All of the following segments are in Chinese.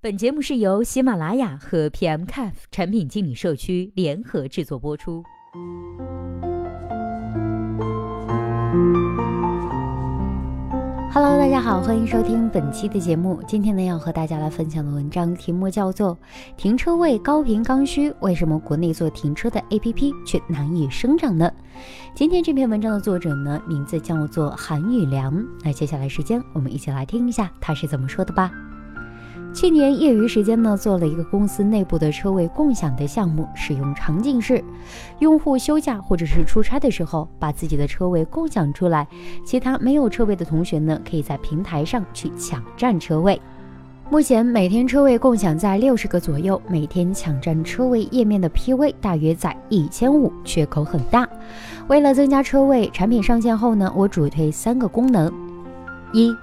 本节目是由喜马拉雅和 pm caf 产品经理社区联合制作播出。Hello，大家好，欢迎收听本期的节目。今天呢，要和大家来分享的文章题目叫做《停车位高频刚需，为什么国内做停车的 APP 却难以生长呢？》今天这篇文章的作者呢，名字叫做韩宇良。那接下来时间，我们一起来听一下他是怎么说的吧。去年业余时间呢，做了一个公司内部的车位共享的项目。使用场景是，用户休假或者是出差的时候，把自己的车位共享出来，其他没有车位的同学呢，可以在平台上去抢占车位。目前每天车位共享在六十个左右，每天抢占车位页面的 PV 大约在一千五，缺口很大。为了增加车位，产品上线后呢，我主推三个功能：一。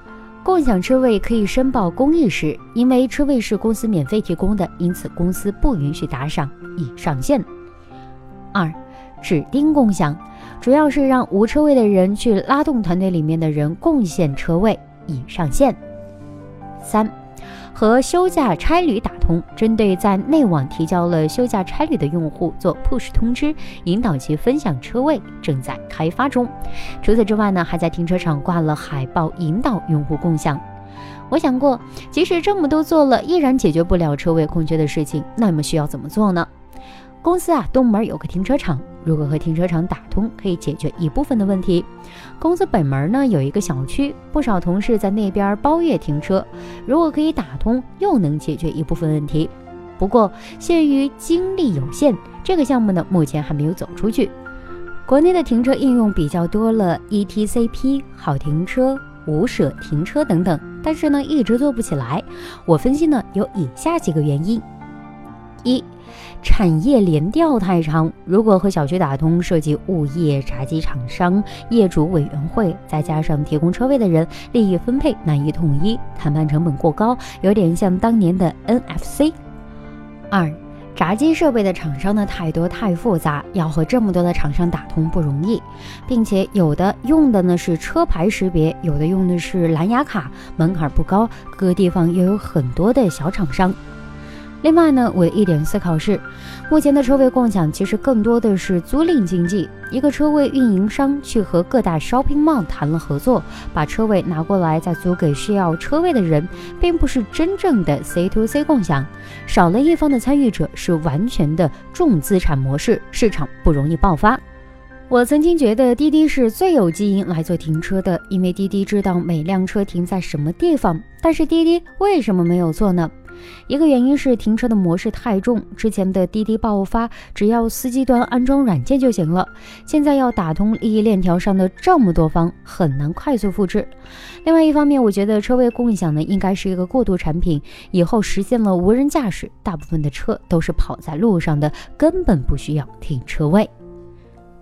共享车位可以申报公益时，因为车位是公司免费提供的，因此公司不允许打赏，已上线。二，指定共享，主要是让无车位的人去拉动团队里面的人贡献车位，已上线。三。和休假差旅打通，针对在内网提交了休假差旅的用户做 push 通知，引导其分享车位，正在开发中。除此之外呢，还在停车场挂了海报，引导用户共享。我想过，即使这么多做了，依然解决不了车位空缺的事情，那么需要怎么做呢？公司啊，东门有个停车场，如果和停车场打通，可以解决一部分的问题。公司北门呢有一个小区，不少同事在那边包月停车，如果可以打通，又能解决一部分问题。不过限于精力有限，这个项目呢目前还没有走出去。国内的停车应用比较多了，ETCP、好停车、无舍停车等等，但是呢一直做不起来。我分析呢有以下几个原因：一。产业联调太长，如果和小区打通，涉及物业、闸机厂商、业主委员会，再加上提供车位的人，利益分配难以统一，谈判成本过高，有点像当年的 NFC。二，闸机设备的厂商呢太多太复杂，要和这么多的厂商打通不容易，并且有的用的呢是车牌识别，有的用的是蓝牙卡，门槛不高，各个地方又有很多的小厂商。另外呢，我的一点思考是，目前的车位共享其实更多的是租赁经济。一个车位运营商去和各大 shopping mall 谈了合作，把车位拿过来再租给需要车位的人，并不是真正的 C to C 共享，少了一方的参与者，是完全的重资产模式，市场不容易爆发。我曾经觉得滴滴是最有基因来做停车的，因为滴滴知道每辆车停在什么地方。但是滴滴为什么没有做呢？一个原因是停车的模式太重，之前的滴滴爆发，只要司机端安装软件就行了。现在要打通利益链条上的这么多方，很难快速复制。另外一方面，我觉得车位共享呢，应该是一个过渡产品，以后实现了无人驾驶，大部分的车都是跑在路上的，根本不需要停车位。